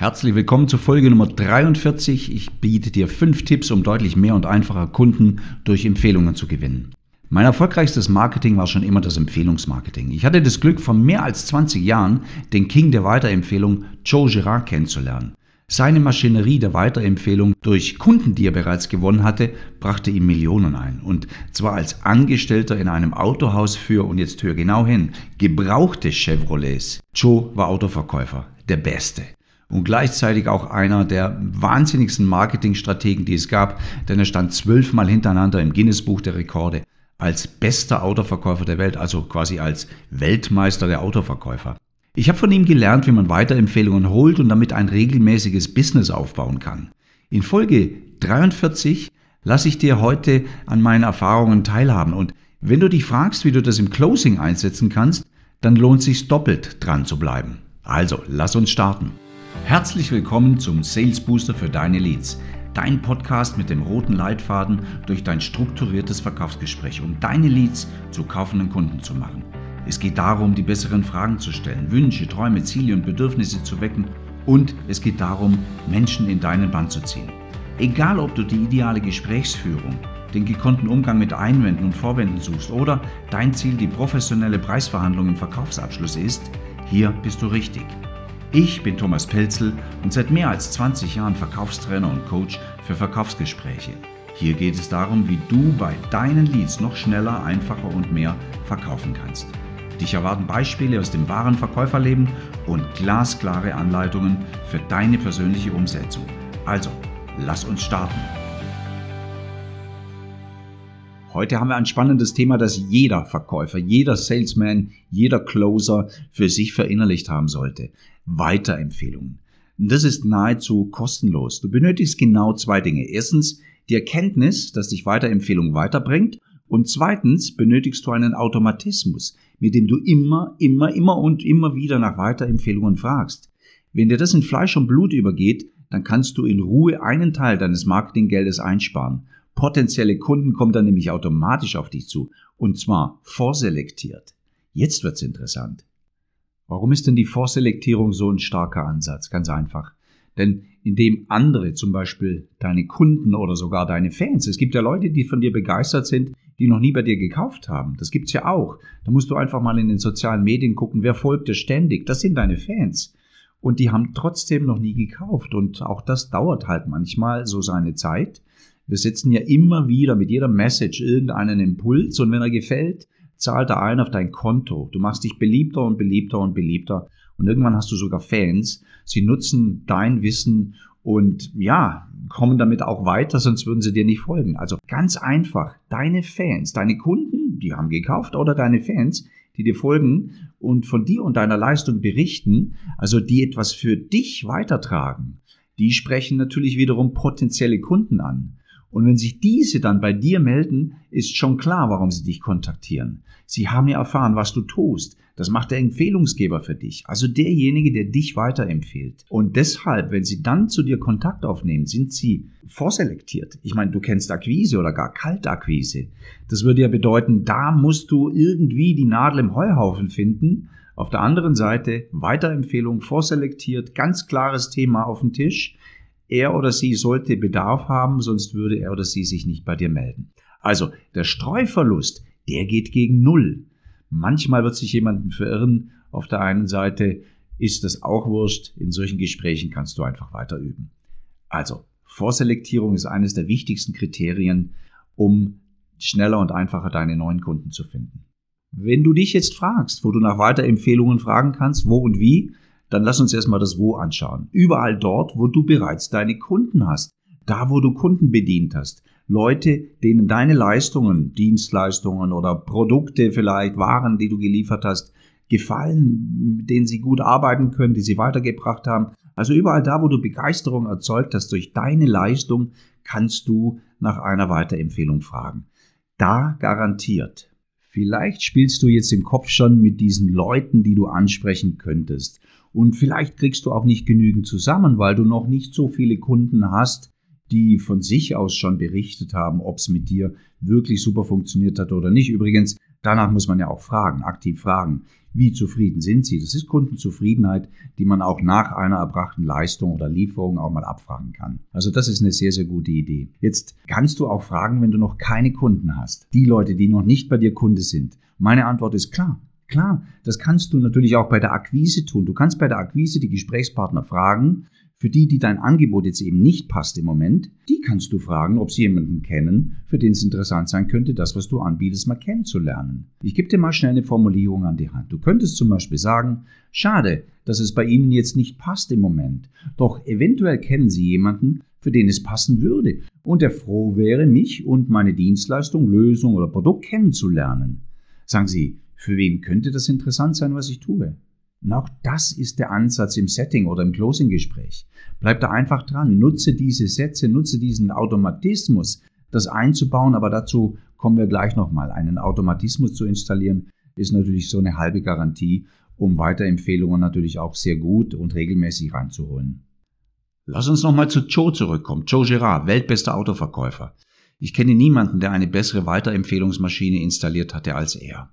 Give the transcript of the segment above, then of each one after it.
Herzlich willkommen zur Folge Nummer 43. Ich biete dir fünf Tipps, um deutlich mehr und einfacher Kunden durch Empfehlungen zu gewinnen. Mein erfolgreichstes Marketing war schon immer das Empfehlungsmarketing. Ich hatte das Glück, vor mehr als 20 Jahren den King der Weiterempfehlung Joe Girard kennenzulernen. Seine Maschinerie der Weiterempfehlung durch Kunden, die er bereits gewonnen hatte, brachte ihm Millionen ein. Und zwar als Angestellter in einem Autohaus für, und jetzt hör genau hin, gebrauchte Chevrolets. Joe war Autoverkäufer, der Beste und gleichzeitig auch einer der wahnsinnigsten Marketingstrategen, die es gab, denn er stand zwölfmal hintereinander im Guinness-Buch der Rekorde als bester Autoverkäufer der Welt, also quasi als Weltmeister der Autoverkäufer. Ich habe von ihm gelernt, wie man Weiterempfehlungen holt und damit ein regelmäßiges Business aufbauen kann. In Folge 43 lasse ich dir heute an meinen Erfahrungen teilhaben und wenn du dich fragst, wie du das im Closing einsetzen kannst, dann lohnt sich doppelt dran zu bleiben. Also, lass uns starten. Herzlich willkommen zum Sales Booster für deine Leads. Dein Podcast mit dem roten Leitfaden durch dein strukturiertes Verkaufsgespräch, um deine Leads zu kaufenden Kunden zu machen. Es geht darum, die besseren Fragen zu stellen, Wünsche, Träume, Ziele und Bedürfnisse zu wecken und es geht darum, Menschen in deinen Band zu ziehen. Egal, ob du die ideale Gesprächsführung, den gekonnten Umgang mit Einwänden und Vorwänden suchst oder dein Ziel die professionelle Preisverhandlung im Verkaufsabschluss ist, hier bist du richtig. Ich bin Thomas Pelzel und seit mehr als 20 Jahren Verkaufstrainer und Coach für Verkaufsgespräche. Hier geht es darum, wie du bei deinen Leads noch schneller, einfacher und mehr verkaufen kannst. Dich erwarten Beispiele aus dem wahren Verkäuferleben und glasklare Anleitungen für deine persönliche Umsetzung. Also, lass uns starten. Heute haben wir ein spannendes Thema, das jeder Verkäufer, jeder Salesman, jeder Closer für sich verinnerlicht haben sollte. Weiterempfehlungen. Das ist nahezu kostenlos. Du benötigst genau zwei Dinge. Erstens die Erkenntnis, dass dich Weiterempfehlung weiterbringt. Und zweitens benötigst du einen Automatismus, mit dem du immer, immer, immer und immer wieder nach Weiterempfehlungen fragst. Wenn dir das in Fleisch und Blut übergeht, dann kannst du in Ruhe einen Teil deines Marketinggeldes einsparen. Potenzielle Kunden kommen dann nämlich automatisch auf dich zu. Und zwar vorselektiert. Jetzt wird's interessant. Warum ist denn die Vorselektierung so ein starker Ansatz? Ganz einfach. Denn indem andere, zum Beispiel deine Kunden oder sogar deine Fans, es gibt ja Leute, die von dir begeistert sind, die noch nie bei dir gekauft haben. Das gibt's ja auch. Da musst du einfach mal in den sozialen Medien gucken, wer folgt dir ständig. Das sind deine Fans. Und die haben trotzdem noch nie gekauft. Und auch das dauert halt manchmal so seine Zeit. Wir setzen ja immer wieder mit jeder Message irgendeinen Impuls und wenn er gefällt, zahlt er ein auf dein Konto. Du machst dich beliebter und beliebter und beliebter. Und irgendwann hast du sogar Fans. Sie nutzen dein Wissen und ja, kommen damit auch weiter, sonst würden sie dir nicht folgen. Also ganz einfach, deine Fans, deine Kunden, die haben gekauft oder deine Fans, die dir folgen und von dir und deiner Leistung berichten, also die etwas für dich weitertragen, die sprechen natürlich wiederum potenzielle Kunden an. Und wenn sich diese dann bei dir melden, ist schon klar, warum sie dich kontaktieren. Sie haben ja erfahren, was du tust. Das macht der Empfehlungsgeber für dich, also derjenige, der dich weiterempfiehlt. Und deshalb, wenn sie dann zu dir Kontakt aufnehmen, sind sie vorselektiert. Ich meine, du kennst Akquise oder gar Kaltakquise. Das würde ja bedeuten, da musst du irgendwie die Nadel im Heuhaufen finden. Auf der anderen Seite Weiterempfehlung vorselektiert, ganz klares Thema auf dem Tisch er oder sie sollte Bedarf haben, sonst würde er oder sie sich nicht bei dir melden. Also der Streuverlust, der geht gegen Null. Manchmal wird sich jemanden verirren. Auf der einen Seite ist das auch wurscht. In solchen Gesprächen kannst du einfach weiter üben. Also, Vorselektierung ist eines der wichtigsten Kriterien, um schneller und einfacher deine neuen Kunden zu finden. Wenn du dich jetzt fragst, wo du nach Weiterempfehlungen fragen kannst, wo und wie, dann lass uns erstmal das Wo anschauen. Überall dort, wo du bereits deine Kunden hast. Da, wo du Kunden bedient hast. Leute, denen deine Leistungen, Dienstleistungen oder Produkte vielleicht, Waren, die du geliefert hast, gefallen, mit denen sie gut arbeiten können, die sie weitergebracht haben. Also überall da, wo du Begeisterung erzeugt hast durch deine Leistung, kannst du nach einer Weiterempfehlung fragen. Da garantiert. Vielleicht spielst du jetzt im Kopf schon mit diesen Leuten, die du ansprechen könntest. Und vielleicht kriegst du auch nicht genügend zusammen, weil du noch nicht so viele Kunden hast, die von sich aus schon berichtet haben, ob es mit dir wirklich super funktioniert hat oder nicht. Übrigens, Danach muss man ja auch fragen, aktiv fragen. Wie zufrieden sind Sie? Das ist Kundenzufriedenheit, die man auch nach einer erbrachten Leistung oder Lieferung auch mal abfragen kann. Also das ist eine sehr, sehr gute Idee. Jetzt kannst du auch fragen, wenn du noch keine Kunden hast. Die Leute, die noch nicht bei dir Kunde sind. Meine Antwort ist klar. Klar, das kannst du natürlich auch bei der Akquise tun. Du kannst bei der Akquise die Gesprächspartner fragen, für die, die dein Angebot jetzt eben nicht passt im Moment, die kannst du fragen, ob sie jemanden kennen, für den es interessant sein könnte, das, was du anbietest, mal kennenzulernen. Ich gebe dir mal schnell eine Formulierung an die Hand. Du könntest zum Beispiel sagen, schade, dass es bei Ihnen jetzt nicht passt im Moment, doch eventuell kennen Sie jemanden, für den es passen würde und der froh wäre, mich und meine Dienstleistung, Lösung oder Produkt kennenzulernen. Sagen Sie, für wen könnte das interessant sein, was ich tue? Und auch das ist der Ansatz im Setting oder im Closing-Gespräch. Bleib da einfach dran, nutze diese Sätze, nutze diesen Automatismus, das einzubauen, aber dazu kommen wir gleich nochmal. Einen Automatismus zu installieren, ist natürlich so eine halbe Garantie, um Weiterempfehlungen natürlich auch sehr gut und regelmäßig reinzuholen. Lass uns nochmal zu Joe zurückkommen. Joe Girard, weltbester Autoverkäufer. Ich kenne niemanden, der eine bessere Weiterempfehlungsmaschine installiert hatte als er.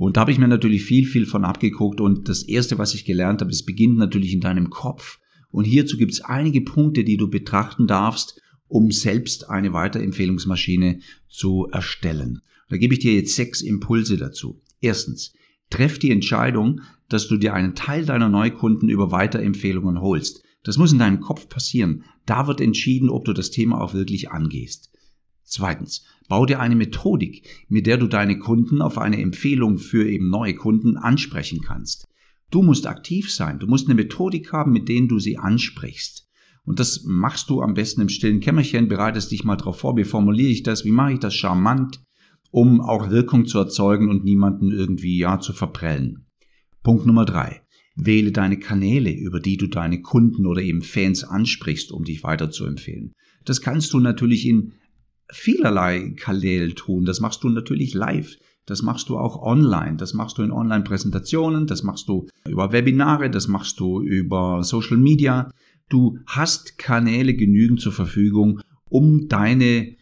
Und da habe ich mir natürlich viel, viel von abgeguckt. Und das Erste, was ich gelernt habe, es beginnt natürlich in deinem Kopf. Und hierzu gibt es einige Punkte, die du betrachten darfst, um selbst eine Weiterempfehlungsmaschine zu erstellen. Da gebe ich dir jetzt sechs Impulse dazu. Erstens, treff die Entscheidung, dass du dir einen Teil deiner Neukunden über Weiterempfehlungen holst. Das muss in deinem Kopf passieren. Da wird entschieden, ob du das Thema auch wirklich angehst. Zweitens, bau dir eine Methodik, mit der du deine Kunden auf eine Empfehlung für eben neue Kunden ansprechen kannst. Du musst aktiv sein, du musst eine Methodik haben, mit denen du sie ansprichst. Und das machst du am besten im stillen Kämmerchen, bereitest dich mal drauf vor, wie formuliere ich das, wie mache ich das charmant, um auch Wirkung zu erzeugen und niemanden irgendwie ja zu verprellen. Punkt Nummer drei. Wähle deine Kanäle, über die du deine Kunden oder eben Fans ansprichst, um dich weiter zu empfehlen. Das kannst du natürlich in vielerlei Kanälen tun. Das machst du natürlich live. Das machst du auch online. Das machst du in Online-Präsentationen. Das machst du über Webinare. Das machst du über Social Media. Du hast Kanäle genügend zur Verfügung, um deine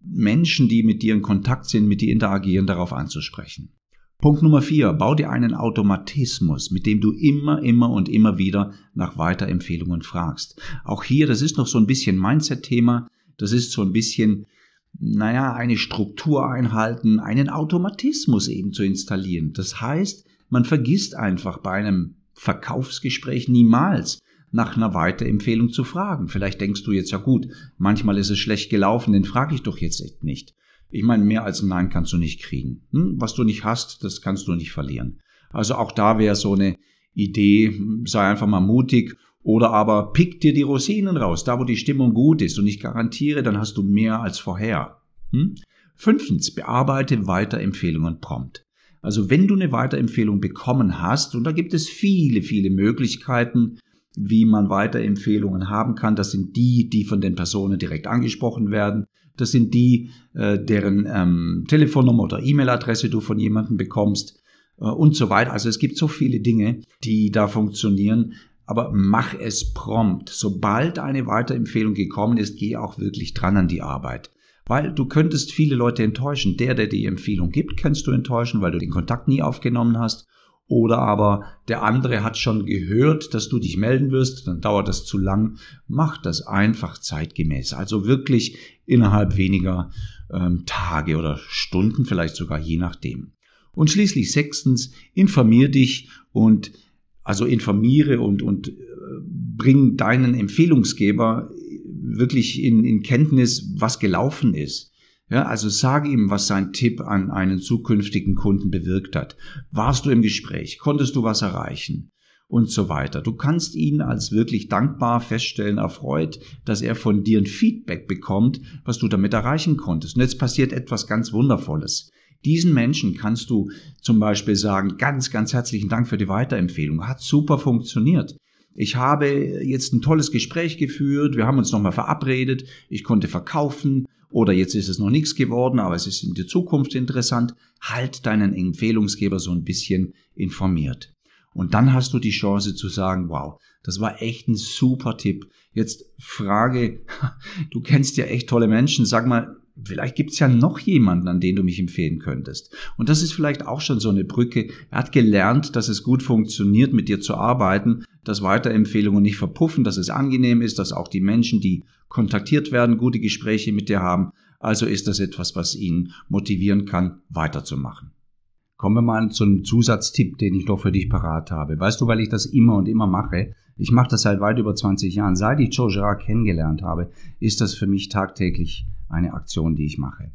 Menschen, die mit dir in Kontakt sind, mit dir interagieren, darauf anzusprechen. Punkt Nummer vier. Bau dir einen Automatismus, mit dem du immer, immer und immer wieder nach Weiterempfehlungen fragst. Auch hier, das ist noch so ein bisschen Mindset-Thema. Das ist so ein bisschen naja, eine Struktur einhalten, einen Automatismus eben zu installieren. Das heißt, man vergisst einfach bei einem Verkaufsgespräch niemals nach einer Weiterempfehlung zu fragen. Vielleicht denkst du jetzt ja gut, manchmal ist es schlecht gelaufen, den frage ich doch jetzt echt nicht. Ich meine, mehr als ein Nein kannst du nicht kriegen. Hm? Was du nicht hast, das kannst du nicht verlieren. Also auch da wäre so eine Idee, sei einfach mal mutig oder aber pick dir die Rosinen raus, da wo die Stimmung gut ist und ich garantiere, dann hast du mehr als vorher. Hm? Fünftens, bearbeite Weiterempfehlungen prompt. Also wenn du eine Weiterempfehlung bekommen hast, und da gibt es viele, viele Möglichkeiten, wie man Weiterempfehlungen haben kann. Das sind die, die von den Personen direkt angesprochen werden. Das sind die, äh, deren ähm, Telefonnummer oder E-Mail-Adresse du von jemandem bekommst äh, und so weiter. Also es gibt so viele Dinge, die da funktionieren aber mach es prompt. Sobald eine Weiterempfehlung gekommen ist, geh auch wirklich dran an die Arbeit. Weil du könntest viele Leute enttäuschen. Der, der die Empfehlung gibt, kannst du enttäuschen, weil du den Kontakt nie aufgenommen hast. Oder aber der andere hat schon gehört, dass du dich melden wirst, dann dauert das zu lang. Mach das einfach zeitgemäß. Also wirklich innerhalb weniger ähm, Tage oder Stunden, vielleicht sogar je nachdem. Und schließlich sechstens, informier dich und also informiere und, und äh, bring deinen Empfehlungsgeber wirklich in, in Kenntnis, was gelaufen ist. Ja, also sage ihm, was sein Tipp an einen zukünftigen Kunden bewirkt hat. Warst du im Gespräch? Konntest du was erreichen? Und so weiter. Du kannst ihn als wirklich dankbar feststellen, erfreut, dass er von dir ein Feedback bekommt, was du damit erreichen konntest. Und jetzt passiert etwas ganz Wundervolles. Diesen Menschen kannst du zum Beispiel sagen, ganz, ganz herzlichen Dank für die Weiterempfehlung. Hat super funktioniert. Ich habe jetzt ein tolles Gespräch geführt, wir haben uns nochmal verabredet, ich konnte verkaufen oder jetzt ist es noch nichts geworden, aber es ist in der Zukunft interessant. Halt deinen Empfehlungsgeber so ein bisschen informiert. Und dann hast du die Chance zu sagen, wow, das war echt ein super Tipp. Jetzt Frage, du kennst ja echt tolle Menschen, sag mal, vielleicht gibt's ja noch jemanden, an den du mich empfehlen könntest. Und das ist vielleicht auch schon so eine Brücke. Er hat gelernt, dass es gut funktioniert, mit dir zu arbeiten, dass Weiterempfehlungen nicht verpuffen, dass es angenehm ist, dass auch die Menschen, die kontaktiert werden, gute Gespräche mit dir haben. Also ist das etwas, was ihn motivieren kann, weiterzumachen. Kommen wir mal zu einem Zusatztipp, den ich noch für dich parat habe. Weißt du, weil ich das immer und immer mache, ich mache das seit weit über 20 Jahren. Seit ich Joe Girard kennengelernt habe, ist das für mich tagtäglich eine Aktion, die ich mache.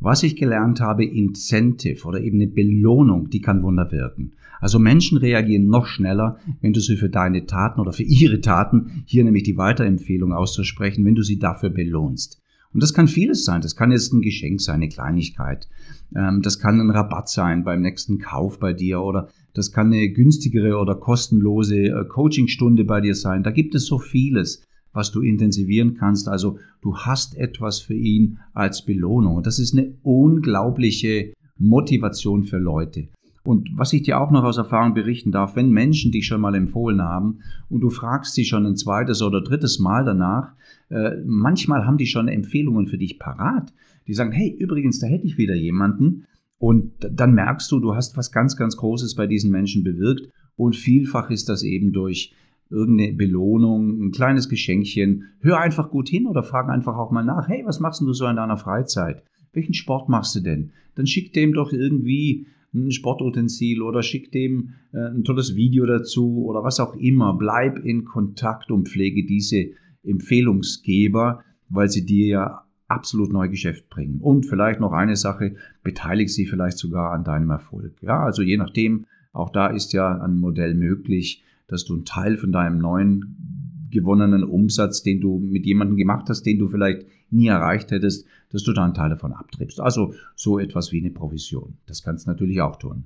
Was ich gelernt habe, Incentive oder eben eine Belohnung, die kann Wunder wirken. Also Menschen reagieren noch schneller, wenn du sie für deine Taten oder für ihre Taten, hier nämlich die Weiterempfehlung auszusprechen, wenn du sie dafür belohnst. Und das kann vieles sein. Das kann jetzt ein Geschenk sein, eine Kleinigkeit. Ähm, das kann ein Rabatt sein beim nächsten Kauf bei dir oder das kann eine günstigere oder kostenlose äh, Coachingstunde bei dir sein. Da gibt es so vieles, was du intensivieren kannst. Also du hast etwas für ihn als Belohnung. Und das ist eine unglaubliche Motivation für Leute. Und was ich dir auch noch aus Erfahrung berichten darf, wenn Menschen dich schon mal empfohlen haben und du fragst sie schon ein zweites oder drittes Mal danach, äh, manchmal haben die schon Empfehlungen für dich parat. Die sagen, hey, übrigens, da hätte ich wieder jemanden. Und dann merkst du, du hast was ganz, ganz Großes bei diesen Menschen bewirkt. Und vielfach ist das eben durch irgendeine Belohnung, ein kleines Geschenkchen. Hör einfach gut hin oder frag einfach auch mal nach, hey, was machst du so in deiner Freizeit? Welchen Sport machst du denn? Dann schick dem doch irgendwie ein Sportutensil oder schick dem äh, ein tolles Video dazu oder was auch immer. Bleib in Kontakt und pflege diese Empfehlungsgeber, weil sie dir ja absolut neu Geschäft bringen. Und vielleicht noch eine Sache, beteilige sie vielleicht sogar an deinem Erfolg. Ja, also je nachdem, auch da ist ja ein Modell möglich, dass du einen Teil von deinem neuen gewonnenen Umsatz, den du mit jemandem gemacht hast, den du vielleicht nie erreicht hättest, dass du da einen Teil davon abtriebst. Also so etwas wie eine Provision. Das kannst du natürlich auch tun.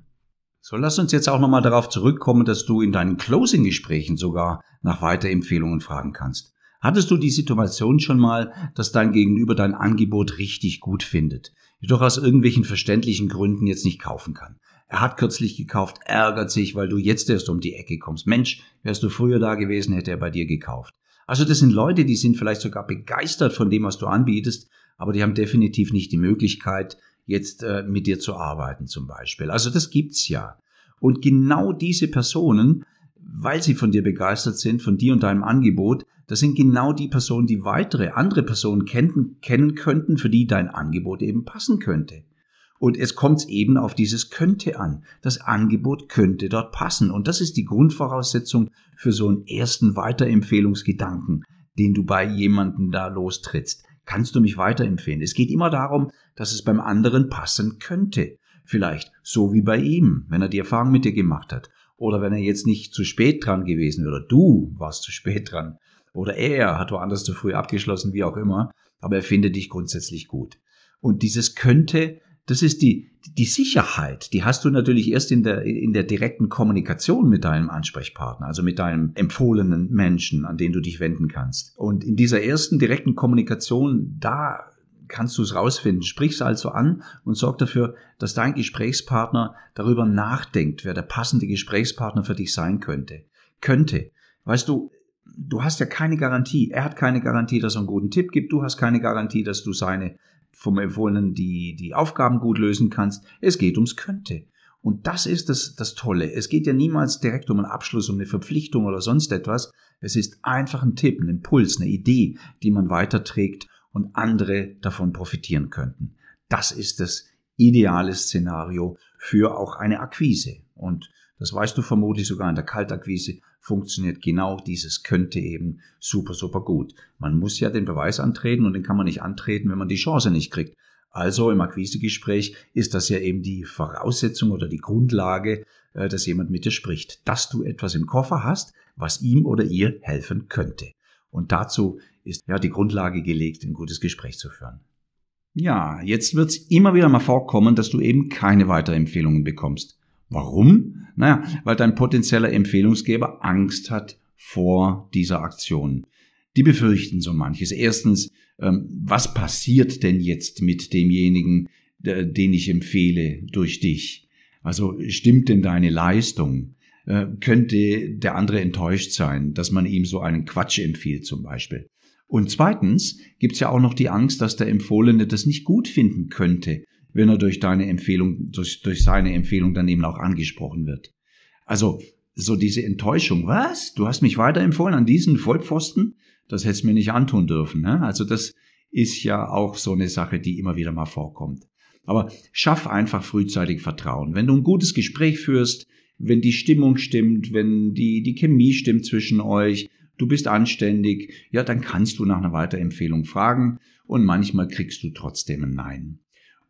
So, lass uns jetzt auch nochmal darauf zurückkommen, dass du in deinen Closing-Gesprächen sogar nach Weiterempfehlungen fragen kannst. Hattest du die Situation schon mal, dass dein Gegenüber dein Angebot richtig gut findet, jedoch aus irgendwelchen verständlichen Gründen jetzt nicht kaufen kann? Er hat kürzlich gekauft, ärgert sich, weil du jetzt erst um die Ecke kommst. Mensch, wärst du früher da gewesen, hätte er bei dir gekauft. Also das sind Leute, die sind vielleicht sogar begeistert von dem, was du anbietest, aber die haben definitiv nicht die Möglichkeit, jetzt äh, mit dir zu arbeiten zum Beispiel. Also das gibt's ja. Und genau diese Personen, weil sie von dir begeistert sind, von dir und deinem Angebot, das sind genau die Personen, die weitere andere Personen kennen, kennen könnten, für die dein Angebot eben passen könnte. Und es kommt eben auf dieses könnte an. Das Angebot könnte dort passen. Und das ist die Grundvoraussetzung für so einen ersten Weiterempfehlungsgedanken, den du bei jemandem da lostrittst. Kannst du mich weiterempfehlen? Es geht immer darum, dass es beim anderen passen könnte. Vielleicht so wie bei ihm, wenn er die Erfahrung mit dir gemacht hat. Oder wenn er jetzt nicht zu spät dran gewesen wäre. Oder du warst zu spät dran. Oder er hat woanders zu früh abgeschlossen, wie auch immer. Aber er findet dich grundsätzlich gut. Und dieses könnte das ist die, die Sicherheit, die hast du natürlich erst in der, in der direkten Kommunikation mit deinem Ansprechpartner, also mit deinem empfohlenen Menschen, an den du dich wenden kannst. Und in dieser ersten direkten Kommunikation, da kannst du es rausfinden. Sprich es also an und sorg dafür, dass dein Gesprächspartner darüber nachdenkt, wer der passende Gesprächspartner für dich sein könnte. Könnte. Weißt du, du hast ja keine Garantie. Er hat keine Garantie, dass er einen guten Tipp gibt. Du hast keine Garantie, dass du seine vom Empfohlenen die, die Aufgaben gut lösen kannst. Es geht ums Könnte. Und das ist das, das Tolle. Es geht ja niemals direkt um einen Abschluss, um eine Verpflichtung oder sonst etwas. Es ist einfach ein Tipp, ein Impuls, eine Idee, die man weiterträgt und andere davon profitieren könnten. Das ist das ideale Szenario für auch eine Akquise. Und das weißt du vermutlich sogar in der Kaltakquise funktioniert genau dieses könnte eben super, super gut. Man muss ja den Beweis antreten und den kann man nicht antreten, wenn man die Chance nicht kriegt. Also im Akquisegespräch ist das ja eben die Voraussetzung oder die Grundlage, äh, dass jemand mit dir spricht, dass du etwas im Koffer hast, was ihm oder ihr helfen könnte. Und dazu ist ja die Grundlage gelegt, ein gutes Gespräch zu führen. Ja, jetzt wird es immer wieder mal vorkommen, dass du eben keine Weiterempfehlungen bekommst. Warum? Naja, weil dein potenzieller Empfehlungsgeber Angst hat vor dieser Aktion. Die befürchten so manches. Erstens, ähm, was passiert denn jetzt mit demjenigen, den ich empfehle durch dich? Also stimmt denn deine Leistung? Äh, könnte der andere enttäuscht sein, dass man ihm so einen Quatsch empfiehlt zum Beispiel? Und zweitens gibt es ja auch noch die Angst, dass der Empfohlene das nicht gut finden könnte, wenn er durch deine Empfehlung, durch, durch seine Empfehlung dann eben auch angesprochen wird. Also so diese Enttäuschung, was? Du hast mich weiterempfohlen an diesen Vollpfosten? Das hättest mir nicht antun dürfen. Ne? Also das ist ja auch so eine Sache, die immer wieder mal vorkommt. Aber schaff einfach frühzeitig Vertrauen. Wenn du ein gutes Gespräch führst, wenn die Stimmung stimmt, wenn die, die Chemie stimmt zwischen euch, du bist anständig, ja, dann kannst du nach einer Weiterempfehlung fragen und manchmal kriegst du trotzdem ein Nein.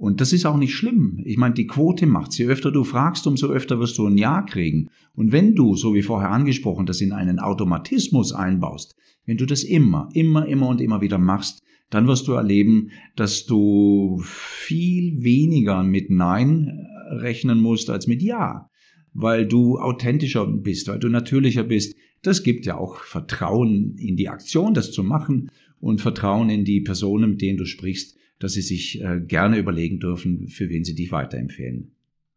Und das ist auch nicht schlimm. Ich meine, die Quote macht. Je öfter du fragst, umso öfter wirst du ein Ja kriegen. Und wenn du, so wie vorher angesprochen, das in einen Automatismus einbaust, wenn du das immer, immer, immer und immer wieder machst, dann wirst du erleben, dass du viel weniger mit Nein rechnen musst als mit Ja, weil du authentischer bist, weil du natürlicher bist. Das gibt ja auch Vertrauen in die Aktion, das zu machen und Vertrauen in die Personen, mit denen du sprichst, dass sie sich äh, gerne überlegen dürfen, für wen sie dich weiterempfehlen.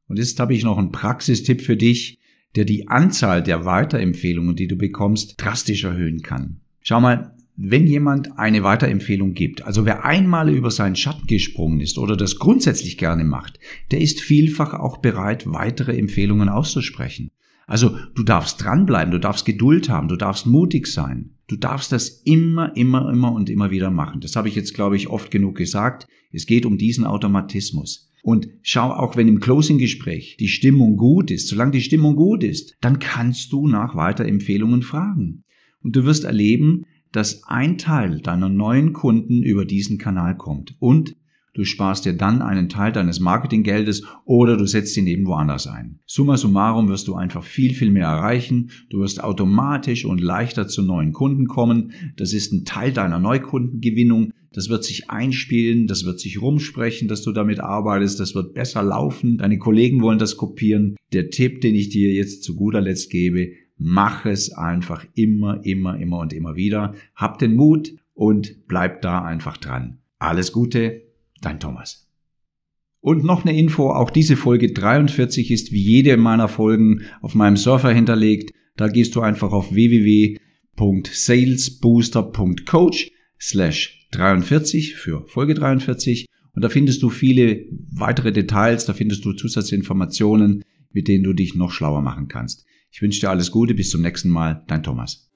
Und jetzt habe ich noch einen Praxistipp für dich, der die Anzahl der Weiterempfehlungen, die du bekommst, drastisch erhöhen kann. Schau mal, wenn jemand eine Weiterempfehlung gibt, also wer einmal über seinen Schatten gesprungen ist oder das grundsätzlich gerne macht, der ist vielfach auch bereit, weitere Empfehlungen auszusprechen. Also du darfst dranbleiben, du darfst Geduld haben, du darfst mutig sein. Du darfst das immer, immer, immer und immer wieder machen. Das habe ich jetzt, glaube ich, oft genug gesagt. Es geht um diesen Automatismus. Und schau, auch wenn im Closing-Gespräch die Stimmung gut ist, solange die Stimmung gut ist, dann kannst du nach Weiterempfehlungen fragen. Und du wirst erleben, dass ein Teil deiner neuen Kunden über diesen Kanal kommt und du sparst dir dann einen Teil deines Marketinggeldes oder du setzt ihn eben woanders ein. Summa summarum wirst du einfach viel, viel mehr erreichen. Du wirst automatisch und leichter zu neuen Kunden kommen. Das ist ein Teil deiner Neukundengewinnung. Das wird sich einspielen, das wird sich rumsprechen, dass du damit arbeitest, das wird besser laufen. Deine Kollegen wollen das kopieren. Der Tipp, den ich dir jetzt zu guter Letzt gebe, Mach es einfach immer, immer, immer und immer wieder. Hab den Mut und bleib da einfach dran. Alles Gute, dein Thomas. Und noch eine Info, auch diese Folge 43 ist wie jede meiner Folgen auf meinem Surfer hinterlegt. Da gehst du einfach auf www.salesbooster.coach slash 43 für Folge 43 und da findest du viele weitere Details, da findest du Zusatzinformationen, mit denen du dich noch schlauer machen kannst. Ich wünsche dir alles Gute, bis zum nächsten Mal, dein Thomas.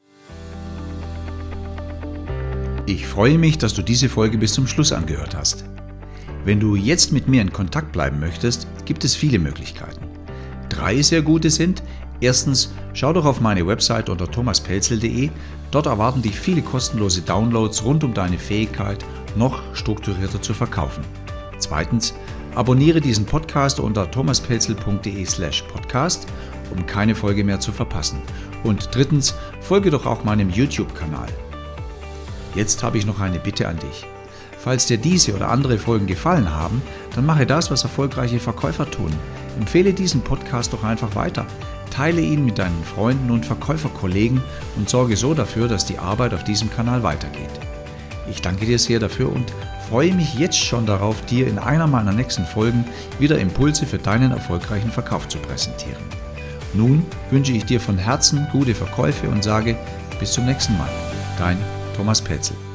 Ich freue mich, dass du diese Folge bis zum Schluss angehört hast. Wenn du jetzt mit mir in Kontakt bleiben möchtest, gibt es viele Möglichkeiten. Drei sehr gute sind, erstens, schau doch auf meine Website unter thomaspelzel.de, dort erwarten dich viele kostenlose Downloads rund um deine Fähigkeit, noch strukturierter zu verkaufen. Zweitens, abonniere diesen Podcast unter thomaspelzel.de slash podcast um keine Folge mehr zu verpassen. Und drittens, folge doch auch meinem YouTube-Kanal. Jetzt habe ich noch eine Bitte an dich. Falls dir diese oder andere Folgen gefallen haben, dann mache das, was erfolgreiche Verkäufer tun. Empfehle diesen Podcast doch einfach weiter. Teile ihn mit deinen Freunden und Verkäuferkollegen und sorge so dafür, dass die Arbeit auf diesem Kanal weitergeht. Ich danke dir sehr dafür und freue mich jetzt schon darauf, dir in einer meiner nächsten Folgen wieder Impulse für deinen erfolgreichen Verkauf zu präsentieren. Nun wünsche ich dir von Herzen gute Verkäufe und sage bis zum nächsten Mal. Dein Thomas Petzel.